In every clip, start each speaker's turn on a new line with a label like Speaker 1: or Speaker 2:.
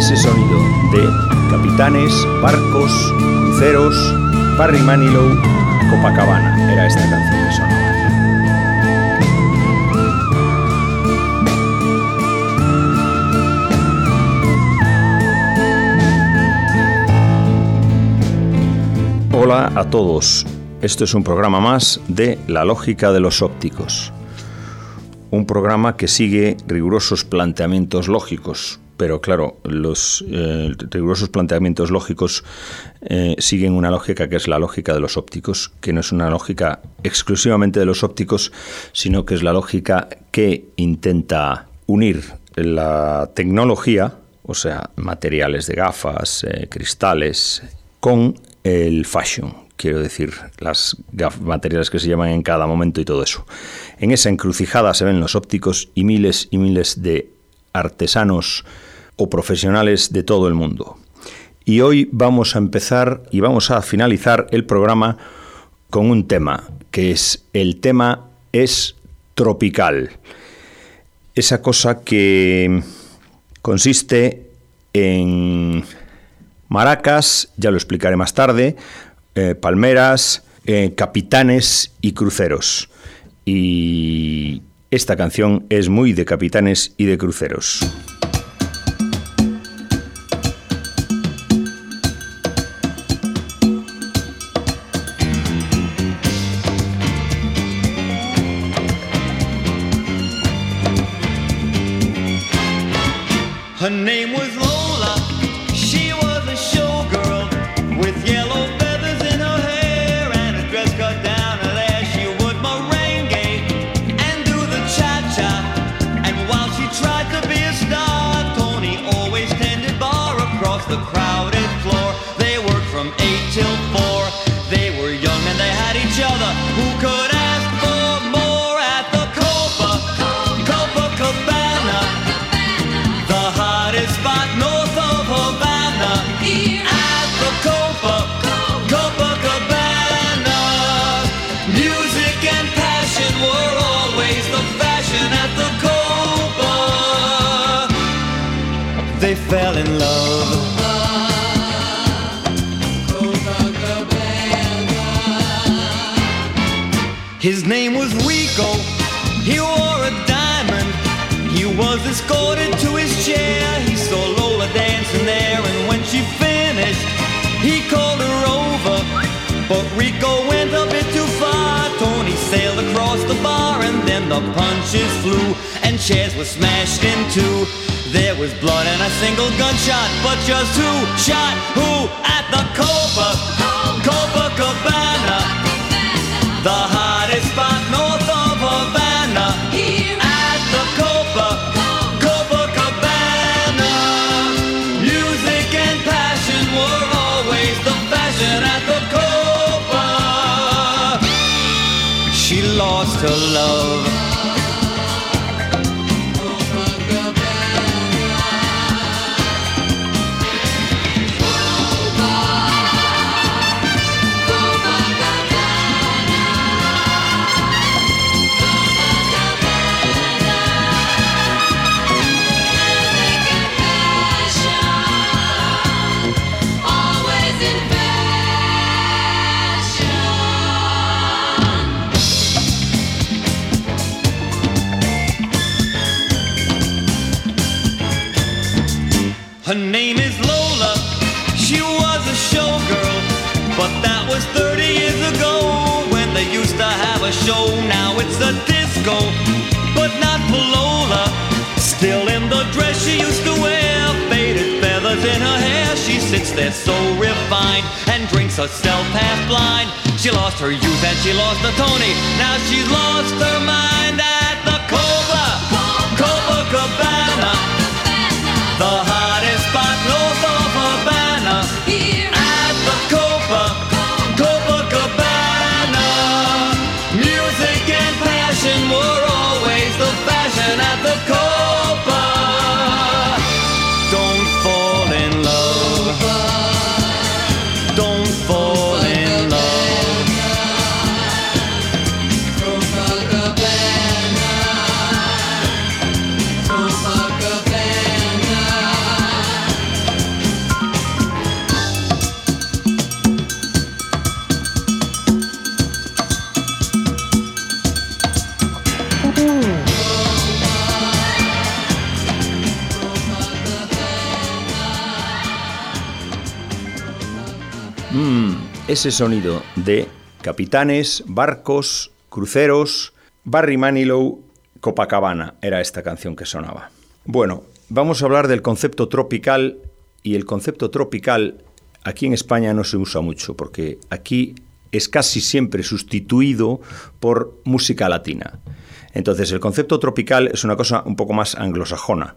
Speaker 1: ese sonido de capitanes, barcos, cruceros, Barry Manilow, Copacabana. Era esta canción que sonaba. Hola a todos. Esto es un programa más de La lógica de los ópticos. Un programa que sigue rigurosos planteamientos lógicos, pero claro, los eh, rigurosos planteamientos lógicos eh, siguen una lógica que es la lógica de los ópticos, que no es una lógica exclusivamente de los ópticos, sino que es la lógica que intenta unir la tecnología, o sea, materiales de gafas, eh, cristales, con el fashion, quiero decir, las materiales que se llaman en cada momento y todo eso. En esa encrucijada se ven los ópticos y miles y miles de artesanos o profesionales de todo el mundo. Y hoy vamos a empezar y vamos a finalizar el programa con un tema, que es el tema es tropical. Esa cosa que consiste en maracas, ya lo explicaré más tarde, eh, palmeras, eh, capitanes y cruceros. Y esta canción es muy de capitanes y de cruceros.
Speaker 2: Just who shot who at the Copa, Copa Cabana, the There so refined and drinks herself half blind. She lost her youth and she lost the Tony. Now she's lost her mind at the Cobra, Cobra Cabana. The
Speaker 3: Mm, ese sonido de capitanes, barcos, cruceros, Barry Manilow, Copacabana era esta canción que sonaba. Bueno, vamos a hablar del concepto tropical y el concepto tropical aquí en España no se usa mucho porque aquí es casi siempre sustituido por música latina. Entonces el concepto tropical es una cosa un poco más anglosajona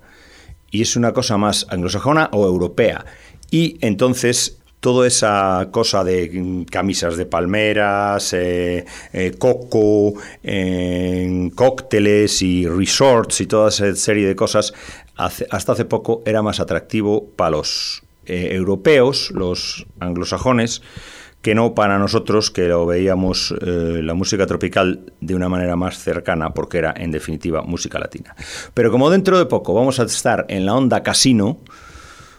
Speaker 3: y es una cosa más anglosajona o europea. Y entonces toda esa cosa de camisas de palmeras, eh, eh, coco, cócteles y resorts y toda esa serie de cosas, hasta hace poco era más atractivo para los eh, europeos, los anglosajones, que no para nosotros que lo veíamos la música tropical de una manera más cercana porque era en definitiva música latina. Pero como dentro de poco vamos a estar en la onda casino,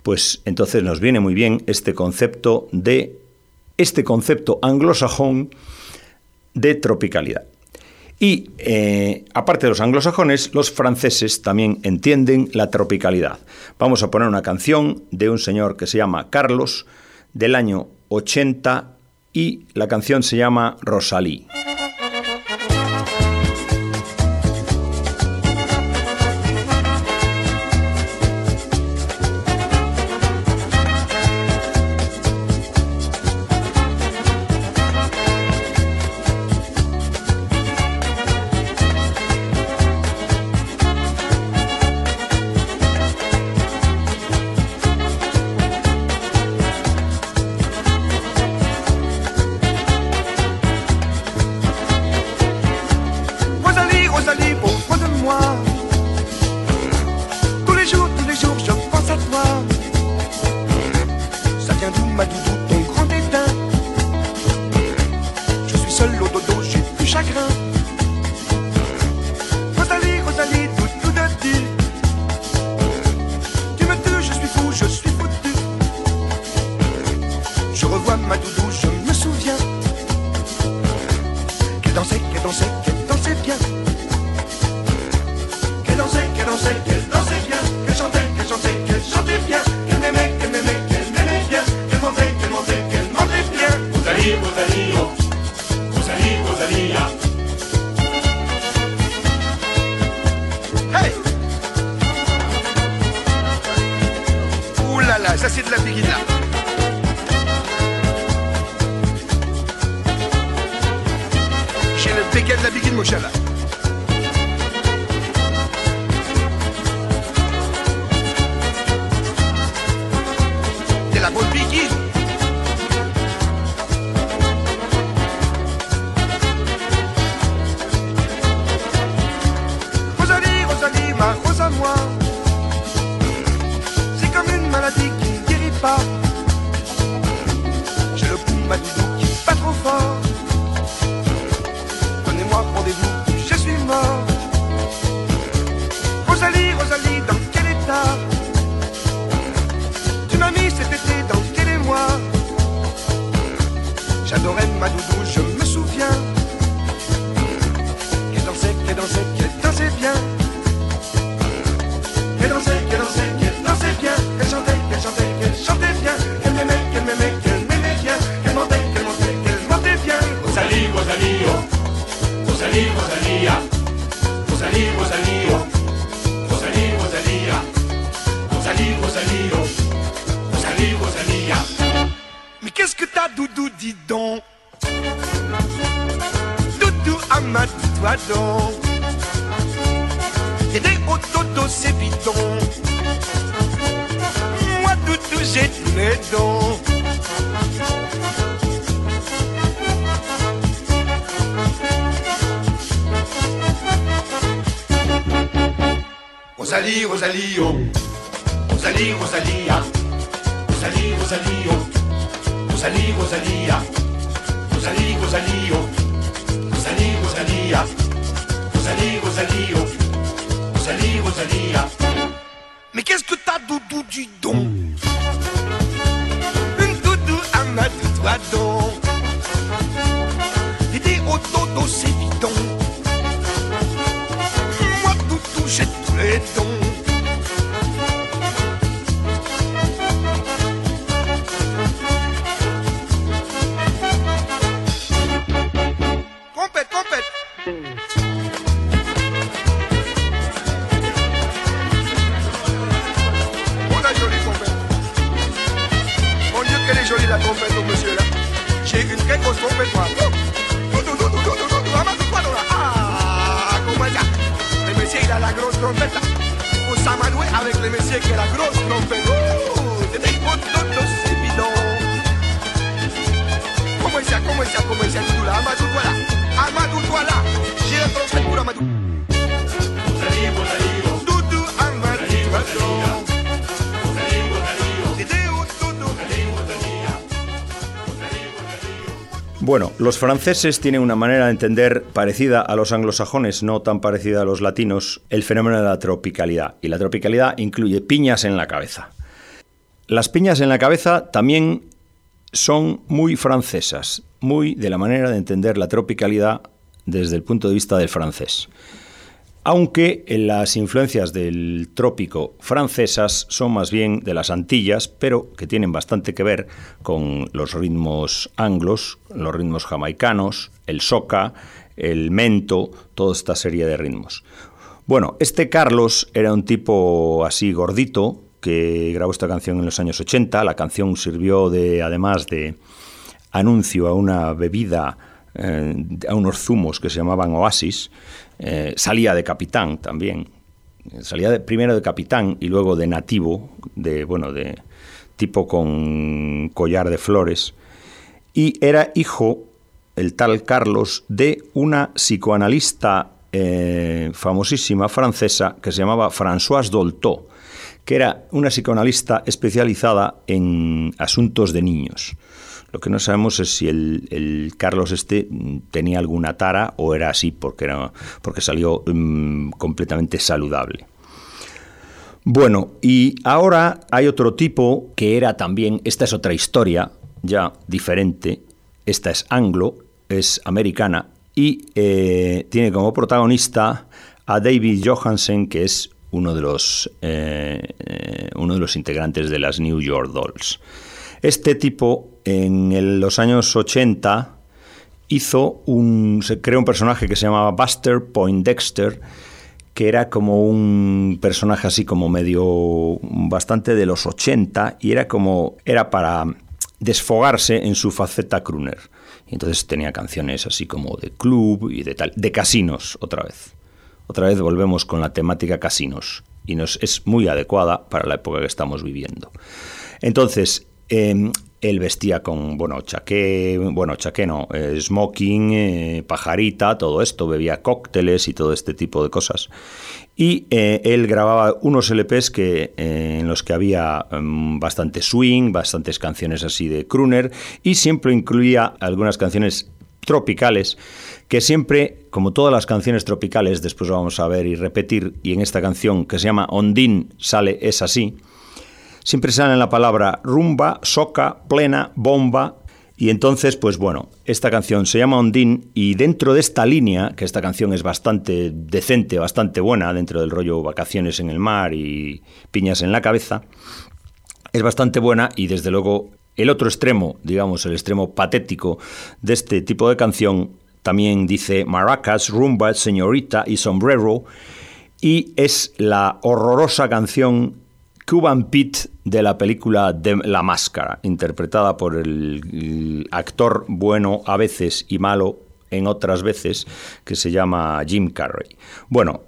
Speaker 3: pues entonces nos viene muy bien este concepto de este concepto anglosajón de tropicalidad. Y eh, aparte de los anglosajones, los franceses también entienden la tropicalidad. Vamos a poner una canción de un señor que se llama Carlos del año 80 y la canción se llama Rosalí. Revois ma doudou Adam. des au toto, c'est piton. Moi, toutou, j'ai tous les dons. Rosalie, Rosalie, oh. Rosalie, Rosalie, ah. Rosalie, Rosalie, oh. Rosalie, Rosalie, ah. Rosalie, Rosalie, oh. Rosalie. Mais qu'est-ce que t'as, doudou, du don Amadou, voilà. Amadou, voilà. J'ai la trompette pour Amadou.
Speaker 1: Bueno, los franceses tienen una manera de entender parecida a los anglosajones, no tan parecida a los latinos, el fenómeno de la tropicalidad. Y la tropicalidad incluye piñas en la cabeza. Las piñas en la cabeza también son muy francesas, muy de la manera de entender la tropicalidad desde el punto de vista del francés aunque las influencias del trópico francesas son más bien de las Antillas, pero que tienen bastante que ver con los ritmos anglos, los ritmos jamaicanos, el soca, el mento, toda esta serie de ritmos. Bueno, este Carlos era un tipo así gordito que grabó esta canción en los años 80. La canción sirvió de, además de anuncio a una bebida, eh, a unos zumos que se llamaban Oasis, eh, salía de capitán también. Salía de, primero de capitán y luego de nativo, de bueno, de tipo con collar de flores. Y era hijo, el tal Carlos, de una psicoanalista eh, famosísima francesa que se llamaba Françoise Dolto, que era una psicoanalista especializada en asuntos de niños. Lo que no sabemos es si el, Carlos este tenía alguna tara o era así porque, era, porque salió mm, completamente saludable. Bueno, y ahora hay otro tipo que era también, esta es otra historia ya diferente, esta es anglo, es americana y eh, tiene como protagonista a David Johansen, que es uno de los, eh, eh, uno de los integrantes de las New York Dolls. Este tipo en los años 80 hizo un, se creó un personaje que se llamaba Buster Poindexter, que era como un personaje así como medio bastante de los 80 y era como era para desfogarse en su faceta crooner. Y entonces tenía canciones así como de club y de tal, de casinos otra vez. Otra vez volvemos con la temática casinos y es muy adecuada para la época que estamos viviendo. Entonces, em, él vestía con, bueno, chaqué, bueno, chaqué no, eh, smoking, eh, pajarita, todo esto, bebía cócteles y todo este tipo de cosas. Y eh, él grababa unos LPs que, en los que había mm, bastante swing, bastantes canciones así de crooner, y siempre incluía algunas canciones tropicales que siempre, como todas las canciones tropicales, después vamos a ver y repetir, y en esta canción que se llama Ondine sale Es así, siempre sale la palabra rumba, soca, plena, bomba. Y entonces, pues bueno, esta canción se llama Ondine y dentro de esta línea, que esta canción es bastante decente, bastante buena, dentro del rollo vacaciones en el mar y piñas en la cabeza, es bastante buena y desde luego el otro extremo, digamos, el extremo patético de este tipo de canción, también dice maracas, rumba, señorita y sombrero, y es la horrorosa canción Cuban Pete de la película de La Máscara, interpretada por el, actor bueno a veces y malo en otras veces, que se llama Jim Carrey. Bueno,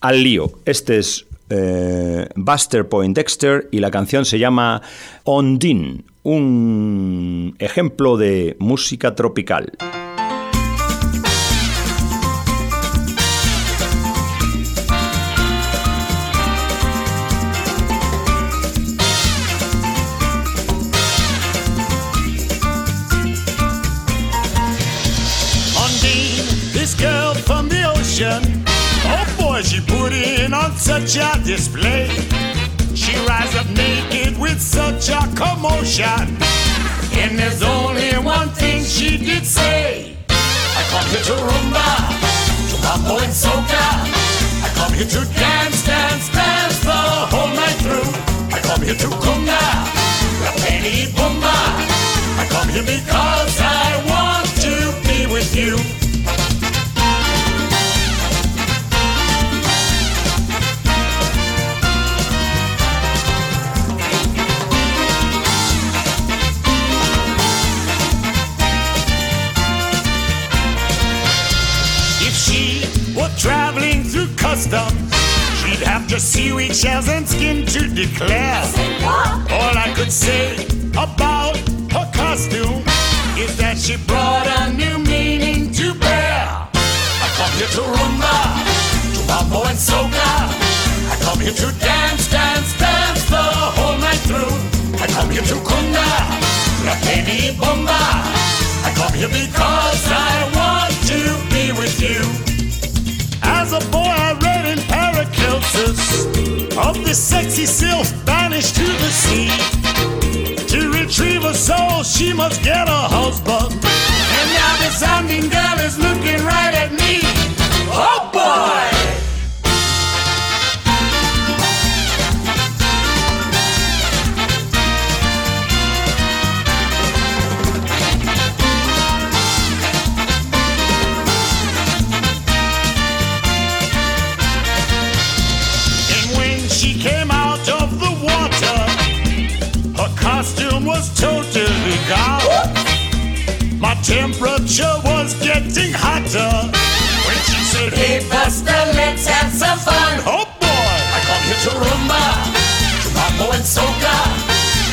Speaker 1: al lío. Este es eh, Buster Poindexter y la canción se llama Ondine, un ejemplo de música tropical.
Speaker 4: Such a display. She rides up naked with such a commotion. And there's only one thing she did say. I come here to rumba, to mambo and soca. I come here to dance, dance, dance the whole night through. I come here to kunga, la penny bumba. I come here because I Just seaweed shells and skin to declare. All I could say about her costume is that she brought a new meaning to bear. I come here to rumba, to mambo and soca. I come here to dance, dance, dance the whole night through. I come here to kunda, la baby. I come here because I want to be with you. As a boy, I of the sexy sylph banished to the sea. To retrieve a soul, she must get a husband. And now the sounding girl is looking right at me. Oh boy! Temperature was getting hotter when she said, Hey, Buster, let's have some fun. Oh boy, I come here to rumba, to mambo and soca.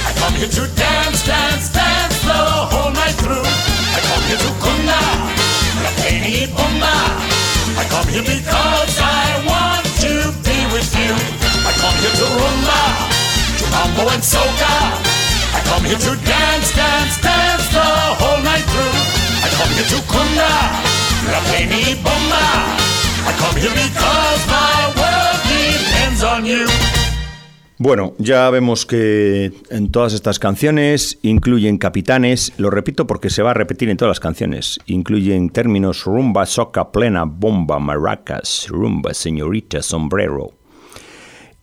Speaker 4: I come here to dance, dance, dance the whole night through. I come here to kunda, la penny bomba. I come here because I want to be with you. I come here to rumba, to mambo and soca. I come here to dance, dance, dance the whole night through. I come to kunda, la bomba. I come here because my world depends on you.
Speaker 1: Bueno, ya vemos que en todas estas canciones incluyen capitanes, lo repito porque se va a repetir en todas las canciones, incluyen términos rumba, soca, plena, bomba, maracas, rumba, señorita, sombrero.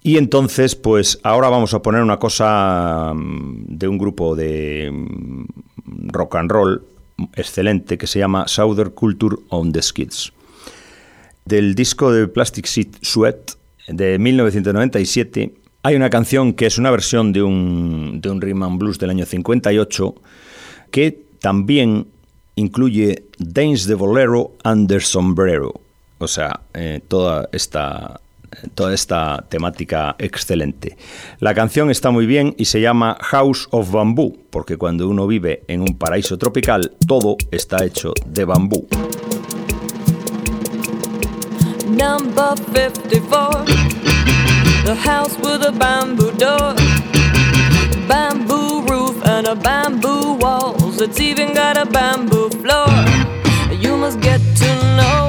Speaker 1: Y entonces, pues ahora vamos a poner una cosa mm, de un grupo de mm, rock and roll excelente que se llama Southern Culture on the Skids. Del disco de Plastic Seed Sweat de 1997 hay una canción que es una versión de un, de un rhythm and blues del año 58 que también incluye Dance de Bolero under Sombrero. O sea, eh, toda esta toda esta temática excelente. La canción está muy bien y se llama House of Bamboo, porque cuando uno vive en un paraíso tropical, todo está hecho de bambú.
Speaker 5: Number 54, the house with a bamboo door, bamboo roof, and a bamboo walls. It's even got a bamboo floor. You must get to know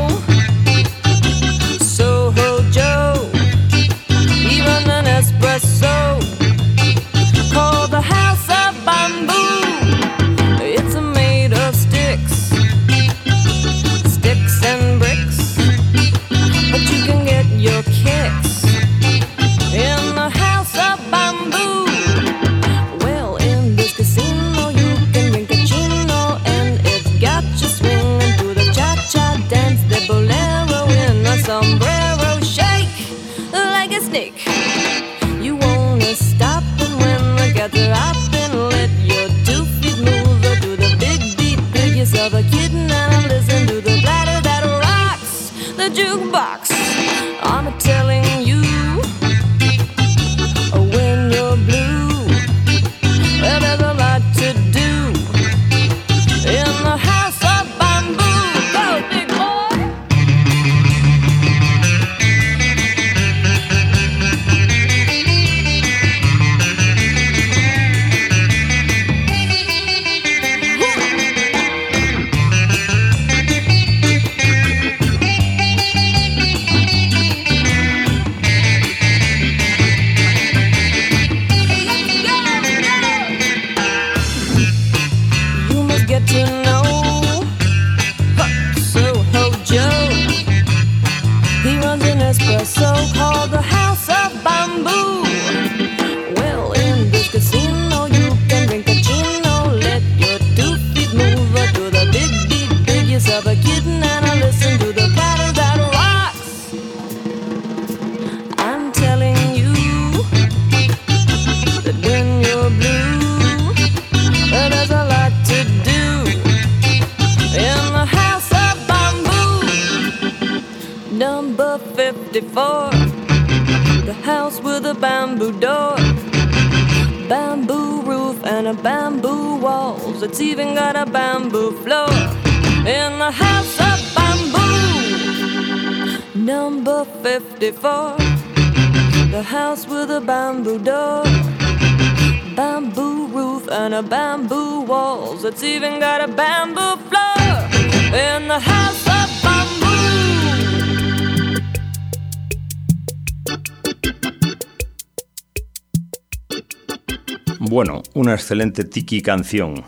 Speaker 1: Bueno, una excelente tiki canción.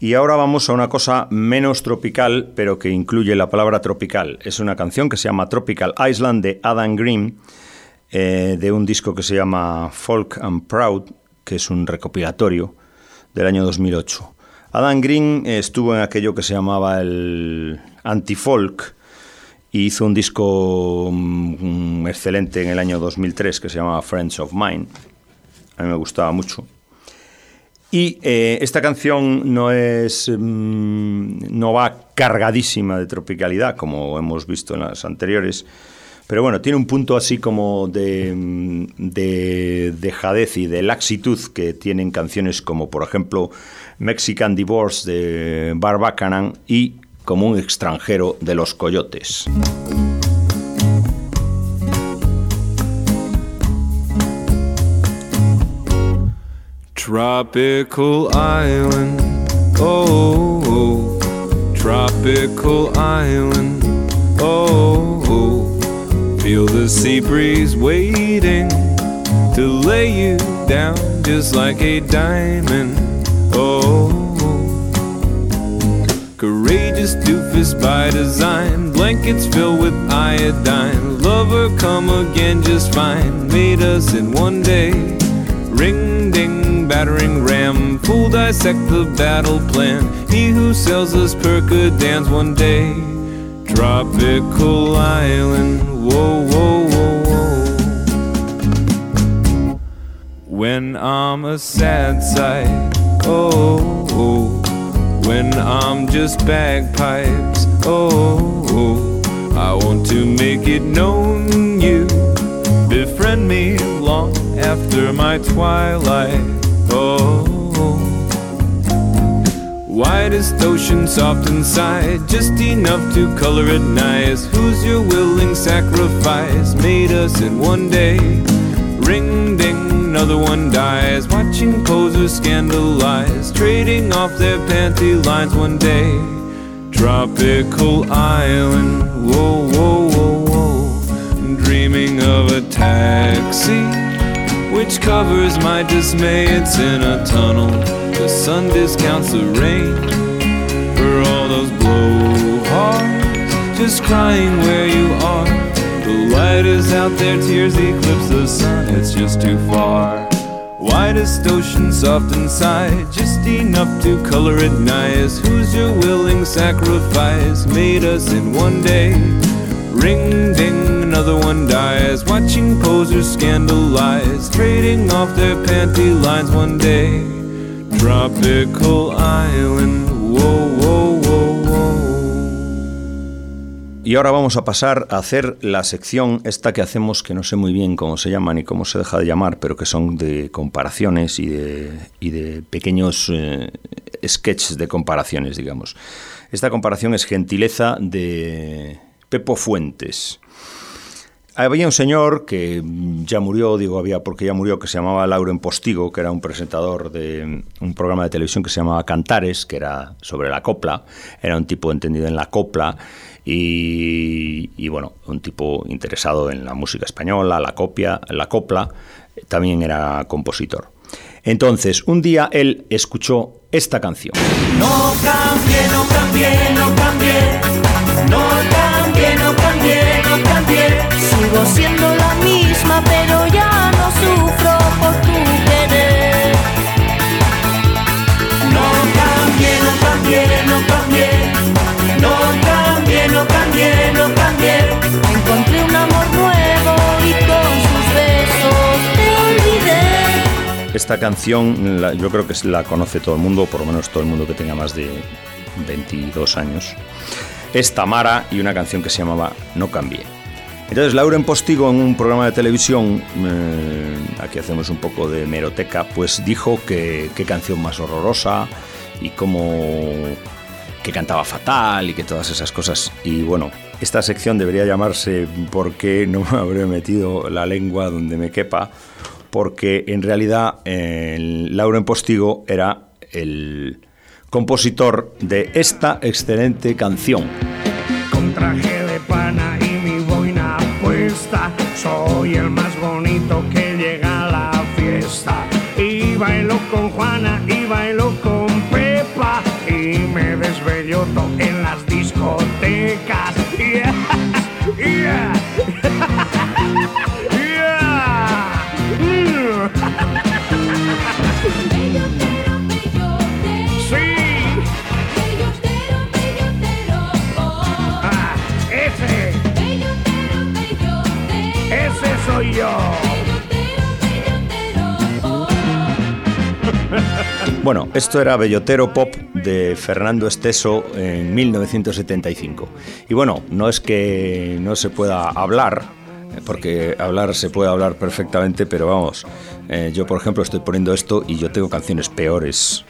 Speaker 1: Y ahora vamos a una cosa menos tropical, pero que incluye la palabra tropical. Es una canción que se llama Tropical Island de Adam Green, eh, de un disco que se llama Folk and Proud, que es un recopilatorio del año 2008. Adam Green estuvo en aquello que se llamaba el anti-folk y hizo un disco mm, excelente en el año 2003 que se llamaba Friends of Mine. A mí me gustaba mucho. Y eh, esta canción no es. mm, no va cargadísima de tropicalidad, como hemos visto en las anteriores. Pero bueno, tiene un punto así como de, mm, de dejadez y de laxitud que tienen canciones como, por ejemplo, Mexican Divorce de Barbacanan y Como un extranjero de los Coyotes.
Speaker 6: Tropical island, oh, oh. tropical island, oh, oh. feel the sea breeze waiting to lay you down just like a diamond, oh. Courageous doofus by design, blankets filled with iodine. Lover come again just fine, made us in one day. Ring ding, battering ram, fool dissect the battle plan. He who sells us percadans one day. Tropical island, whoa, whoa, whoa, whoa. When I'm a sad sight, oh, oh. when I'm just bagpipes, oh, oh. I want to make it known you befriend me long after my twilight. Oh, whitest ocean, soft inside, just enough to color it nice. Who's your willing sacrifice? Made us in one day. Ring ding, another one dies. Watching posers scandalize, trading off their panty lines one day. Tropical island, whoa, whoa, whoa, whoa. Dreaming of a taxi, which covers my dismay. It's in a tunnel. The sun discounts the rain for all those blowhards, just crying where you are. The light is out there, tears eclipse the sun. It's just too far. Widest ocean, soft inside, just enough to color it nice. Who's your willing sacrifice? Made us in one day. Ring ding, another one dies. Watching posers scandalize, trading off their panty lines one day. Tropical island, whoa, whoa, whoa, whoa.
Speaker 1: Y ahora vamos a pasar a hacer la sección esta que hacemos, que no sé muy bien cómo se llama ni cómo se deja de llamar, pero que son de comparaciones y de, y de pequeños eh, sketches de comparaciones, digamos. Esta comparación es gentileza de Pepo Fuentes. Había un señor que ya murió, digo había porque ya murió, que se llamaba Lauren Postigo, que era un presentador de un programa de televisión que se llamaba Cantares, que era sobre la copla, era un tipo entendido en la copla y, bueno, un tipo interesado en la música española, la copia, la copla, también era compositor. Entonces, un día él escuchó esta canción.
Speaker 2: No cambié, no cambié, no cambié. No cambié, no cambié.
Speaker 5: Sigo siendo la misma, pero ya no sufro por tu querer.
Speaker 2: No cambié, no cambié, no cambié. No cambié, no cambié, no cambié.
Speaker 5: Encontré un amor nuevo y con sus besos te olvidé.
Speaker 1: Esta canción yo creo que la conoce todo el mundo, por lo menos todo el mundo que tenga más de 22 años. Es Tamara y una canción que se llamaba No cambié. Entonces, Lauren Postigo, en un programa de televisión, eh, aquí hacemos un poco de meroteca, pues dijo que qué canción más horrorosa y cómo que cantaba fatal y que todas esas cosas. Y bueno, esta sección debería llamarse ¿Por qué no me habré metido la lengua donde me quepa? Porque en realidad eh, Lauren Postigo era el compositor de esta excelente canción. Bueno, esto era Bellotero Pop de Fernando Esteso en 1975. Y bueno, no es que no se pueda hablar, porque hablar se puede hablar perfectamente, pero vamos, eh, yo por ejemplo estoy poniendo esto y yo tengo canciones peores,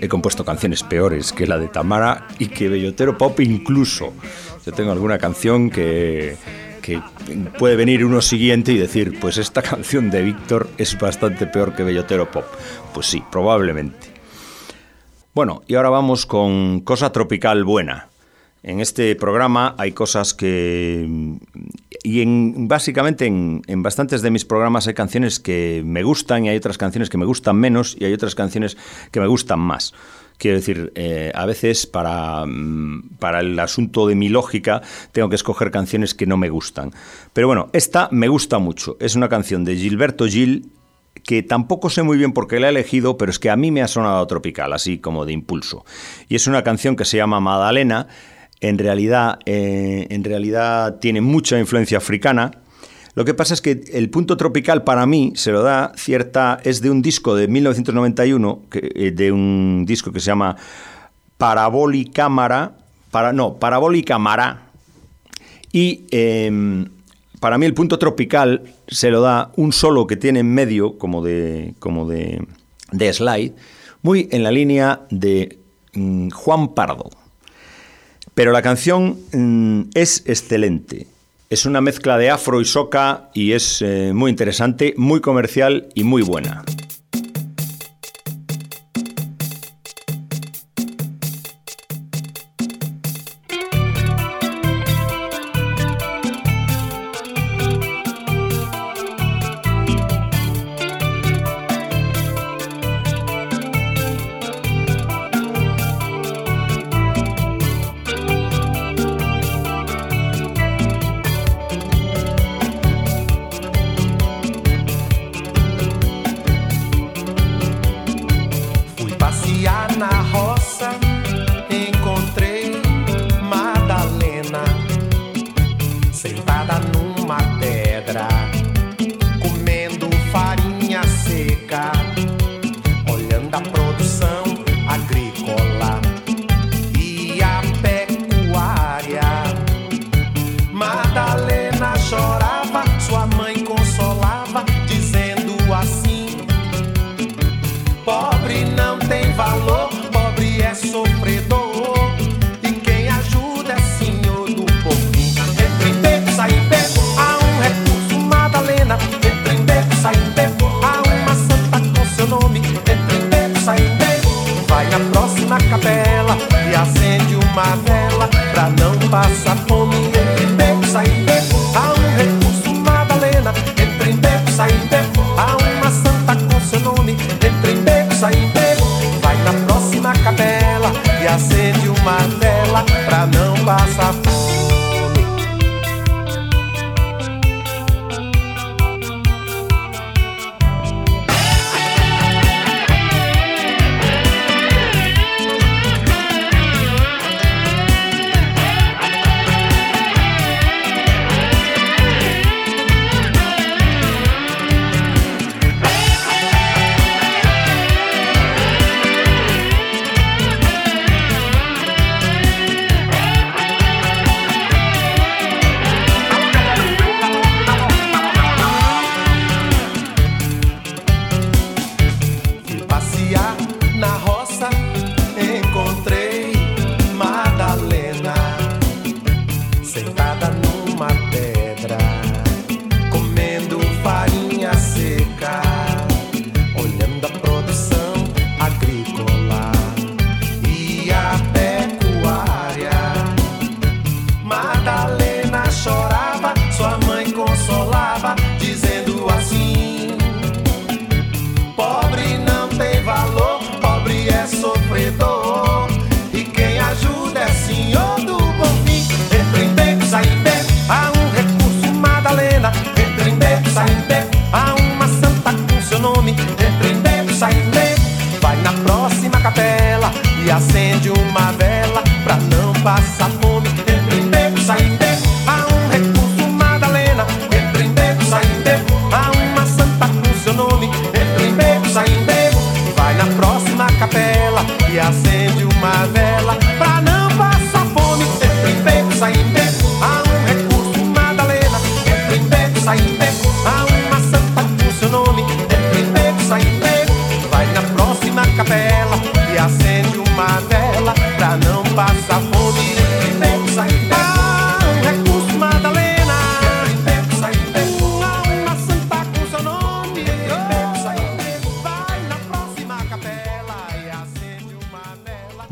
Speaker 1: he compuesto canciones peores que la de Tamara y que Bellotero Pop incluso. Yo tengo alguna canción que puede venir uno siguiente y decir, pues esta canción de Víctor es bastante peor que Bellotero Pop. Pues sí, probablemente. Bueno, y ahora vamos con Cosa Tropical Buena. En este programa hay cosas que... Y en, básicamente en, bastantes de mis programas hay canciones que me gustan y hay otras canciones que me gustan menos y hay otras canciones que me gustan más. Quiero decir, eh, a veces para, mm, para el asunto de mi lógica tengo que escoger canciones que no me gustan. Pero bueno, esta me gusta mucho. Es una canción de Gilberto Gil que tampoco sé muy bien por qué la he elegido, pero es que a mí me ha sonado tropical, así como de impulso. Y es una canción que se llama Madalena. En realidad, eh, en realidad tiene mucha influencia africana. Lo que pasa es que el punto tropical para mí se lo da cierta. es de un disco de 1991, que, eh, de un disco que se llama Parabolicámara. Para, no, Parabolicámara. Y eh, para mí el punto tropical se lo da un solo que tiene en medio, como de, como de, de slide, muy en la línea de mm, Juan Pardo. Pero la canción mm, es excelente. Es una mezcla de afro y soca y es eh, muy interesante, muy comercial y muy buena.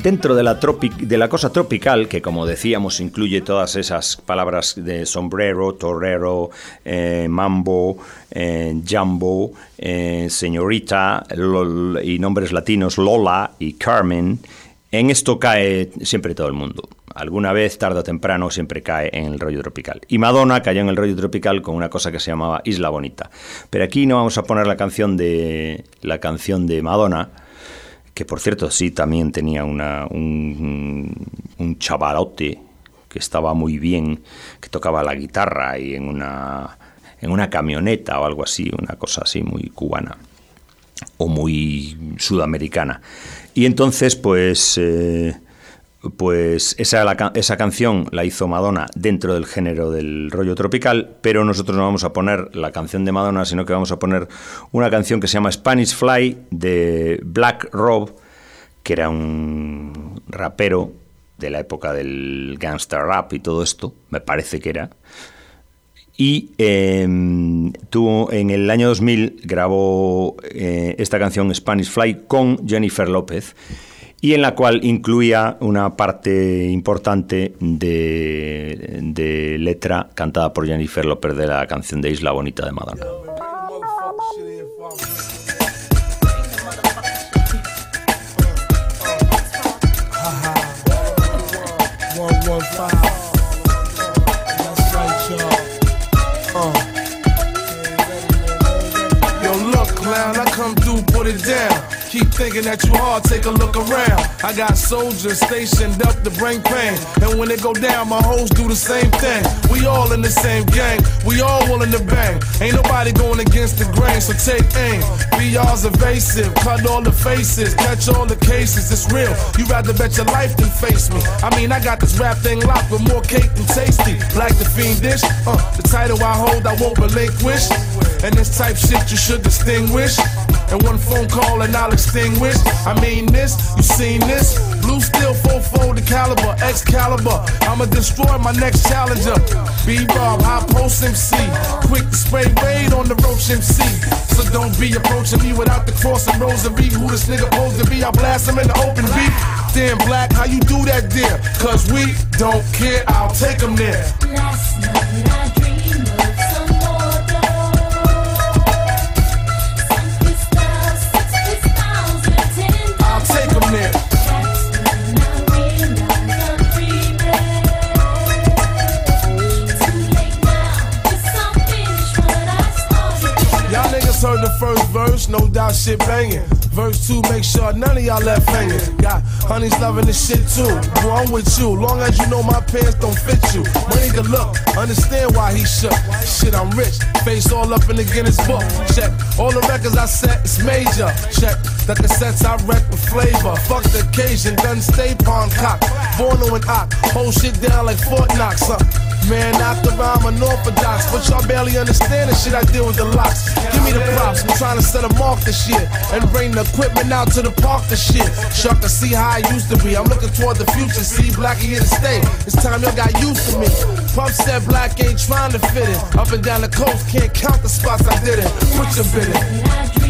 Speaker 1: Dentro de la, de la cosa tropical, que como decíamos incluye todas esas palabras de sombrero, torero, eh, mambo, eh, jumbo, eh, señorita y nombres latinos Lola y Carmen, en esto cae siempre todo el mundo. Alguna vez, tarde o temprano, siempre cae en el rollo tropical. Y Madonna cayó en el rollo tropical con una cosa que se llamaba Isla Bonita. Pero aquí no vamos a poner la canción de la canción de Madonna, que por cierto sí también tenía una, un, un chavalote que estaba muy bien, que tocaba la guitarra y en una, en una camioneta o algo así, una cosa así muy cubana o muy sudamericana. Y entonces, pues, eh, pues esa, esa canción la hizo Madonna dentro del género del rollo tropical, pero nosotros no vamos a poner la canción de Madonna, sino que vamos a poner una canción que se llama Spanish Fly de Black Rob, que era un rapero de la época del gangster rap y todo esto, me parece que era. Y eh, tuvo en el año 2000 grabó eh, esta canción Spanish Fly con Jennifer López y en la cual incluía una parte importante de, de letra cantada por Jennifer López de la canción de Isla Bonita de Madonna.
Speaker 7: Keep thinking that you hard, take a look around. I got soldiers stationed up to bring pain. And when it go down, my hoes do the same thing. We all in the same gang, we all willing to bang. Ain't nobody going against the grain, so take aim. BR's evasive, cut all the faces, catch all the cases, it's real. You rather bet your life than face me. I mean, I got this rap thing locked with more cake than tasty. Like the fiendish, uh, the title I hold, I won't relinquish. And this type shit you should distinguish. And one phone call and I'll extinguish. I mean this, you seen this? Blue steel, full folded caliber, Excalibur. I'ma destroy my next challenger. B Bob, high post MC. Quick spray raid on the roach MC. So don't be approaching me without the cross and rosary. Who this nigga supposed to be? I blast him in the open beat. Damn black, how you do that dear? Cause we don't care, I'll take him there. Verse, no doubt shit banging. Verse two, make sure none of y'all left hanging. Got honeys loving this shit too. Bro, I'm with you, long as you know my pants don't fit you. Money good look, understand why he shook. Shit, I'm rich, face all up in the Guinness book. Check all the records I set, it's major. Check that the cassettes I wreck with flavor. Fuck the occasion, done stay pawn cock. Born and ock, hold shit down like Fort Knox. Huh? Man, knocked around unorthodox, but y'all barely understand the shit I deal with the locks. Give me the props, I'm trying to set them off this shit and bring the equipment out to the park the shit. Y'all can see how I used to be. I'm looking toward the future, see black here to stay. It's time y'all got used to me. Pump said black ain't trying to fit it. Up and down the coast, can't count the spots I did it. Put your bid in.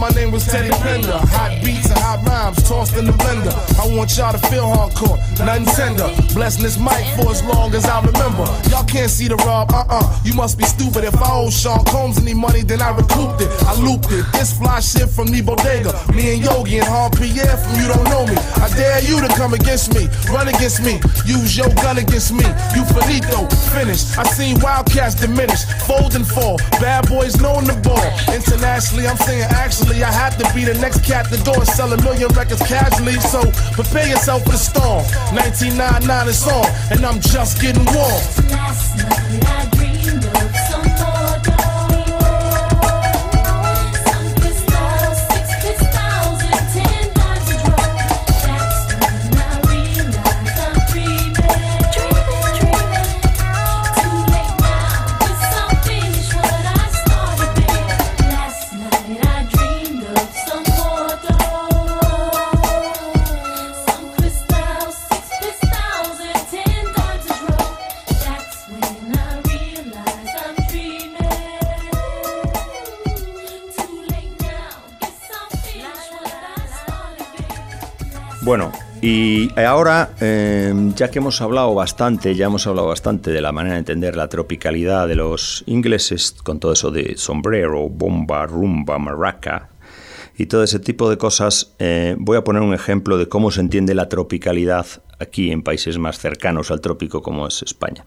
Speaker 7: My name was Teddy Pender. Hot beats and hot rhymes tossed in the blender. I want y'all to feel hardcore, nothing tender. Blessing this mic for as long as I remember. Y'all can't see the rub, uh uh. You must be stupid. If I owe Sean Combs any money, then I recouped it. I looped it. This fly shit from the bodega. Me and Yogi and Hard Pierre from You Don't Know Me. I dare you to come against me, run against me, use your gun against me. You finito, finished. I seen Wildcats diminish, fold and fall. Bad boys knowing the ball. Internationally, I'm saying actually, I have to be the next cat the door, sell a million records casually. So prepare yourself for the storm. 1999 is on, and I'm just getting warm.
Speaker 1: Y ahora, eh, ya que hemos hablado bastante, ya hemos hablado bastante de la manera de entender la tropicalidad de los ingleses, con todo eso de sombrero, bomba, rumba, maraca y todo ese tipo de cosas, eh, voy a poner un ejemplo de cómo se entiende la tropicalidad aquí en países más cercanos al trópico como es España.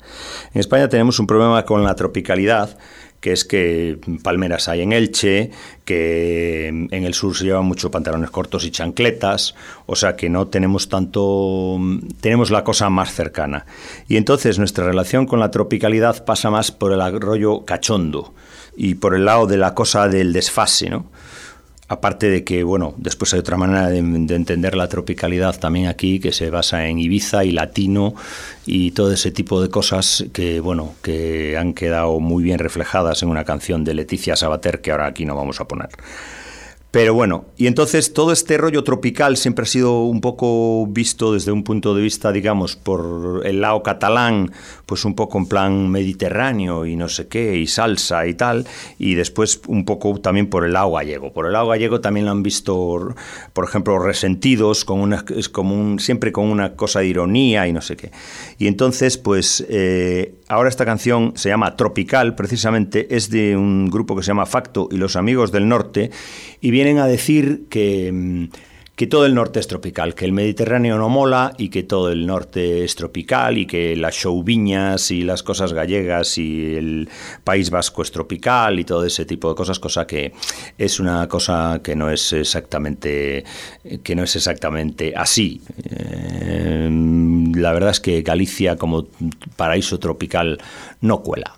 Speaker 1: En España tenemos un problema con la tropicalidad que es que palmeras hay en Elche, que en el sur se llevan mucho pantalones cortos y chancletas, o sea que no tenemos tanto, tenemos la cosa más cercana. Y entonces nuestra relación con la tropicalidad pasa más por el rollo cachondo y por el lado de la cosa del desfase, ¿no? Aparte de que, bueno, después hay otra manera de, de, entender la tropicalidad también aquí, que se basa en Ibiza y latino y todo ese tipo de cosas que, bueno, que han quedado muy bien reflejadas en una canción de Leticia Sabater que ahora aquí no vamos a poner. Pero bueno, y entonces todo este rollo tropical siempre ha sido un poco visto desde un punto de vista, digamos, por el lado catalán, pues un poco en plan mediterráneo y no sé qué, y salsa y tal, y después un poco también por el lado gallego. Por el lado gallego también lo han visto, por ejemplo, resentidos, con una, es como un, siempre con una cosa de ironía y no sé qué. Y entonces, pues eh, ahora esta canción se llama Tropical, precisamente, es de un grupo que se llama Facto y los Amigos del Norte, y vienen a decir que, que, todo el norte es tropical, que el Mediterráneo no mola y que todo el norte es tropical y que las showviñas y las cosas gallegas y el País Vasco es tropical y todo ese tipo de cosas, cosa que es una cosa que no es exactamente que no es exactamente así. Eh, la verdad es que Galicia como paraíso tropical no cuela.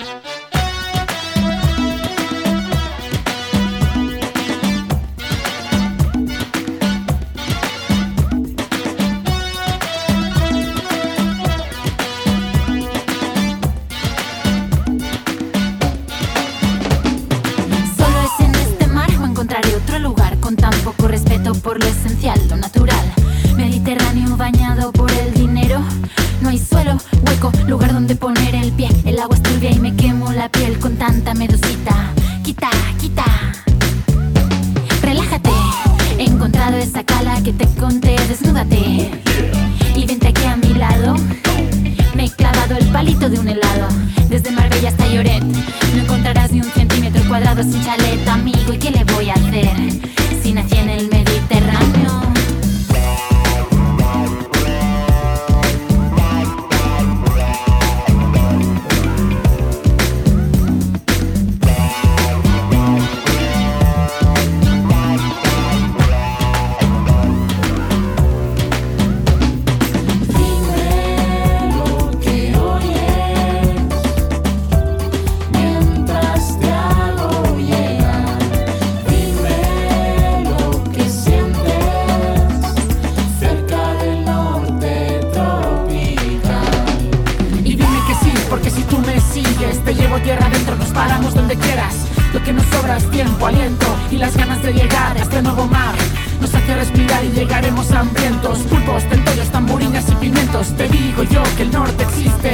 Speaker 8: Tiempo, aliento y las ganas de llegar a este nuevo mar. Nos hace respirar y llegaremos hambrientos. Pulpos, centollos, tamburiñas y pimientos. Te digo yo que el norte existe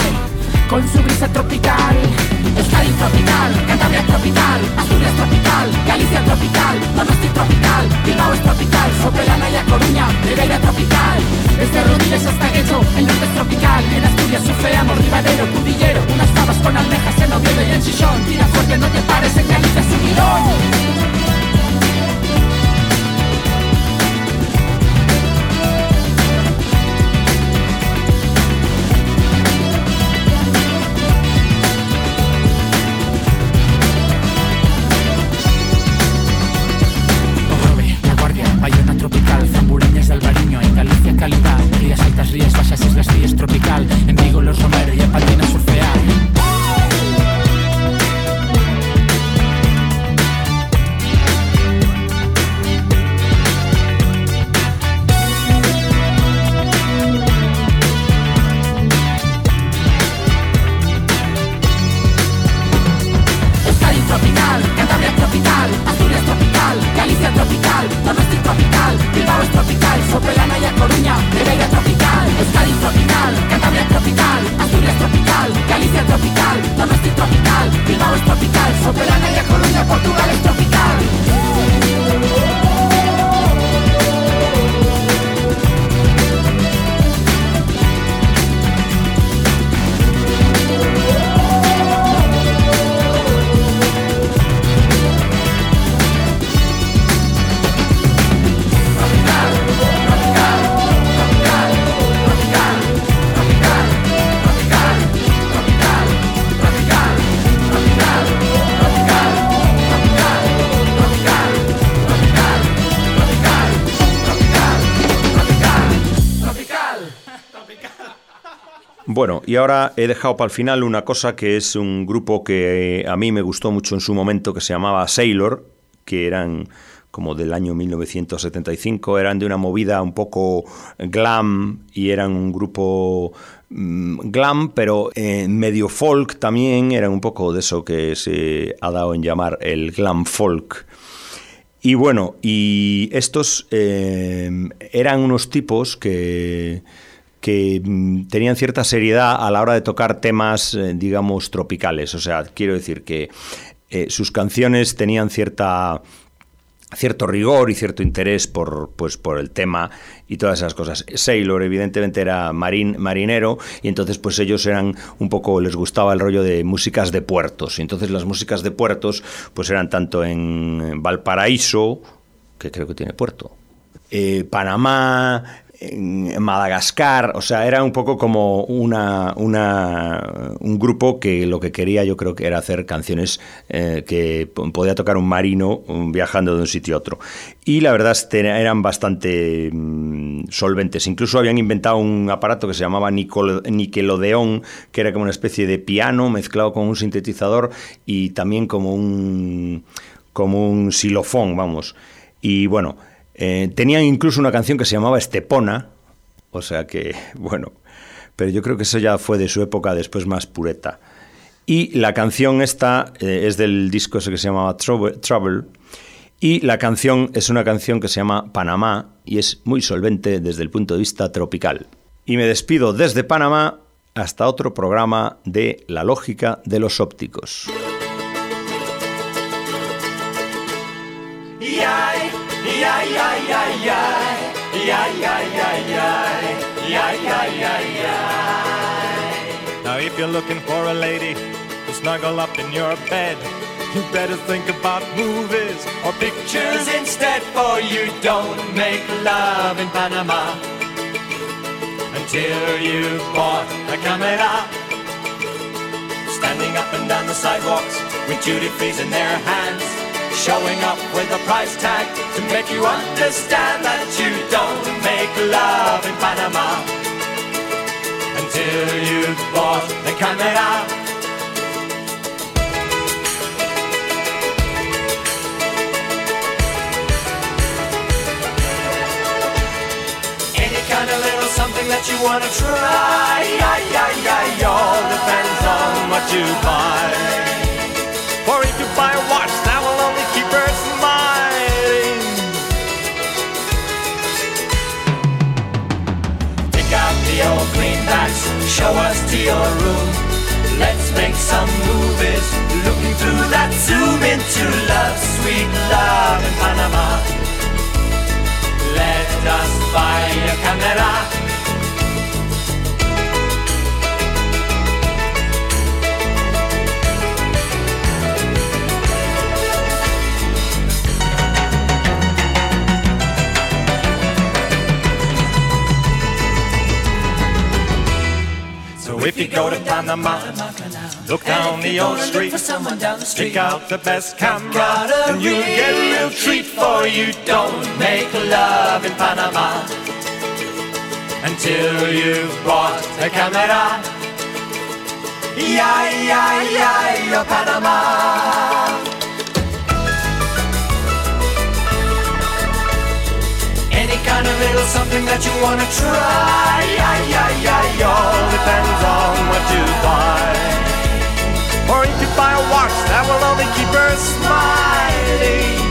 Speaker 8: con su brisa tropical. Euskadi tropical, Cantabria tropical, Asturias tropical, Galicia tropical, Donosti tropical, Sopelana y A Coruña, Ribeira tropical. Desde Rodiles hasta Guecho, el norte es tropical. En Asturias surfeamos Ribadero, Cudillero, unas fabas con almejas en Oviedo y en Xixón. Tira fuerte, no te pares, en Galicia es y
Speaker 1: ahora he dejado para el final una cosa que es un grupo que eh, a mí me gustó mucho en su momento, que se llamaba Sailor, que eran como del año 1975, eran de una movida un poco glam y eran un grupo mm, glam, pero eh, medio folk también, eran un poco de eso que se ha dado en llamar el glam folk. Y bueno, y estos eh, eran unos tipos que, que mm, tenían cierta seriedad a la hora de tocar temas, eh, digamos, tropicales. O sea, quiero decir que eh, sus canciones tenían cierta cierto rigor y cierto interés por, pues, por el tema y todas esas cosas. Sailor, evidentemente, era marin, marinero y entonces pues ellos eran un poco, les gustaba el rollo de músicas de puertos. Y entonces las músicas de puertos pues eran tanto en Valparaíso, que creo que tiene puerto, eh, Panamá, en Madagascar, o sea, era un poco como una, una- un grupo que lo que quería yo creo que era hacer canciones eh, que podía tocar un marino viajando de un sitio a otro. Y la verdad eran bastante mm, solventes. Incluso habían inventado un aparato que se llamaba Nicol- Nickelodeon, que era como una especie de piano mezclado con un sintetizador y también como un, como un xilofón, vamos. Y bueno, eh, tenían incluso una canción que se llamaba Estepona, o sea que, bueno, pero yo creo que eso ya fue de su época después más pureta. Y la canción esta eh, es del disco ese que se llamaba Trouble, y la canción es una canción que se llama Panamá y es muy solvente desde el punto de vista tropical. Y me despido desde Panamá hasta otro programa de La lógica de los ópticos.
Speaker 9: Now, if you're looking for a lady to snuggle up in your bed, you better think about movies or
Speaker 2: Pictures instead, for you don't make love in Panama until you've bought a camera. Standing up and down the sidewalks with duty frees in their hands. Showing up with a price tag to make you understand that you don't make love in Panama until you've bought the camera. Any kind of little something that you wanna try, ay, all depends on what you buy.
Speaker 9: For if you buy a watch, the old greenbacks, show us to your room. Let's make some movies, looking through that zoom into love, sweet love in Panama. Let us buy a camera if you go to Panama, look down the old street, pick out the best camera, and you'll get a real treat for you. Don't make love in Panama until you've bought a camera. Yeah, yeah, yeah, yeah, Panama. Kind of little something that you wanna try. Yeah, yeah, yeah. All depends on what you buy. Or if you buy a watch that will only keep her smiling.